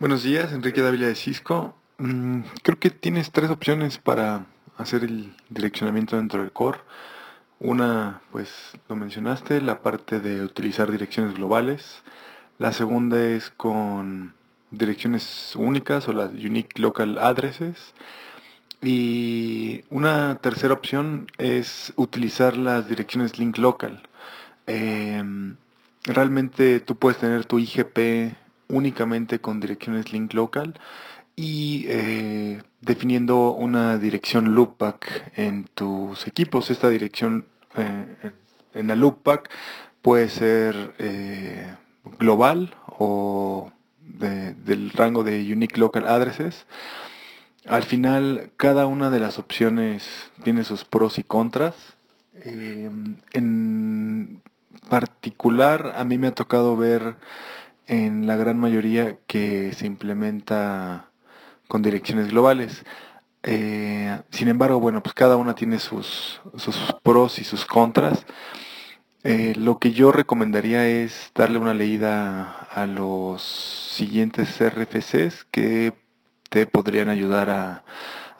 Buenos días, Enrique Dávila de Cisco. Mm, creo que tienes tres opciones para hacer el direccionamiento dentro del core. Una, pues lo mencionaste, la parte de utilizar direcciones globales. La segunda es con direcciones únicas o las Unique Local Addresses. Y una tercera opción es utilizar las direcciones Link Local. Em, realmente tú puedes tener tu IGP únicamente con direcciones link local y eh, definiendo una dirección loopback en tus equipos. Esta dirección eh, en la loopback puede ser eh, global o del rango de unique local addresses. Al final, cada una de las opciones tiene sus pros y contras. en particular, a mí me ha tocado ver en la gran mayoría que se implementa con direcciones globales. Eh, sin embargo, bueno, pues cada una tiene sus, sus pros y sus contras. Eh, lo que yo recomendaría es darle una leída a los siguientes RFCs que te podrían ayudar a,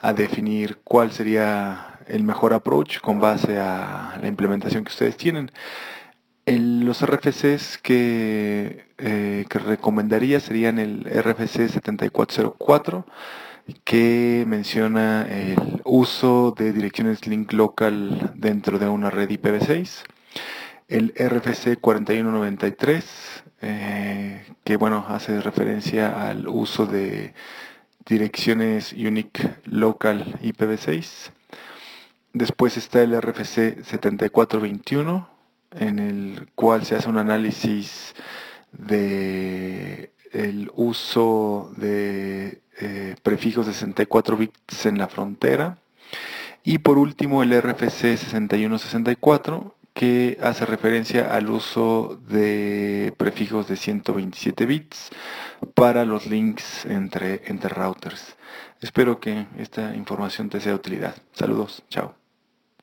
a definir cuál sería el mejor approach con base a la implementación que ustedes tienen los RFCs que, eh, que, recomendaría serían el RFC 7404, que menciona el uso de direcciones link local dentro de una red IPv6. El RFC 4193, eh, que bueno, hace referencia al uso de direcciones unique local IPv6. Después está el RFC 7421, en el cual se hace un análisis de el uso de eh, prefijos de 64 bits en la frontera. Y por último el RFC 6164 que hace referencia al uso de prefijos de 127 bits para los links entre, entre routers. Espero que esta información te sea de utilidad. Saludos, chao.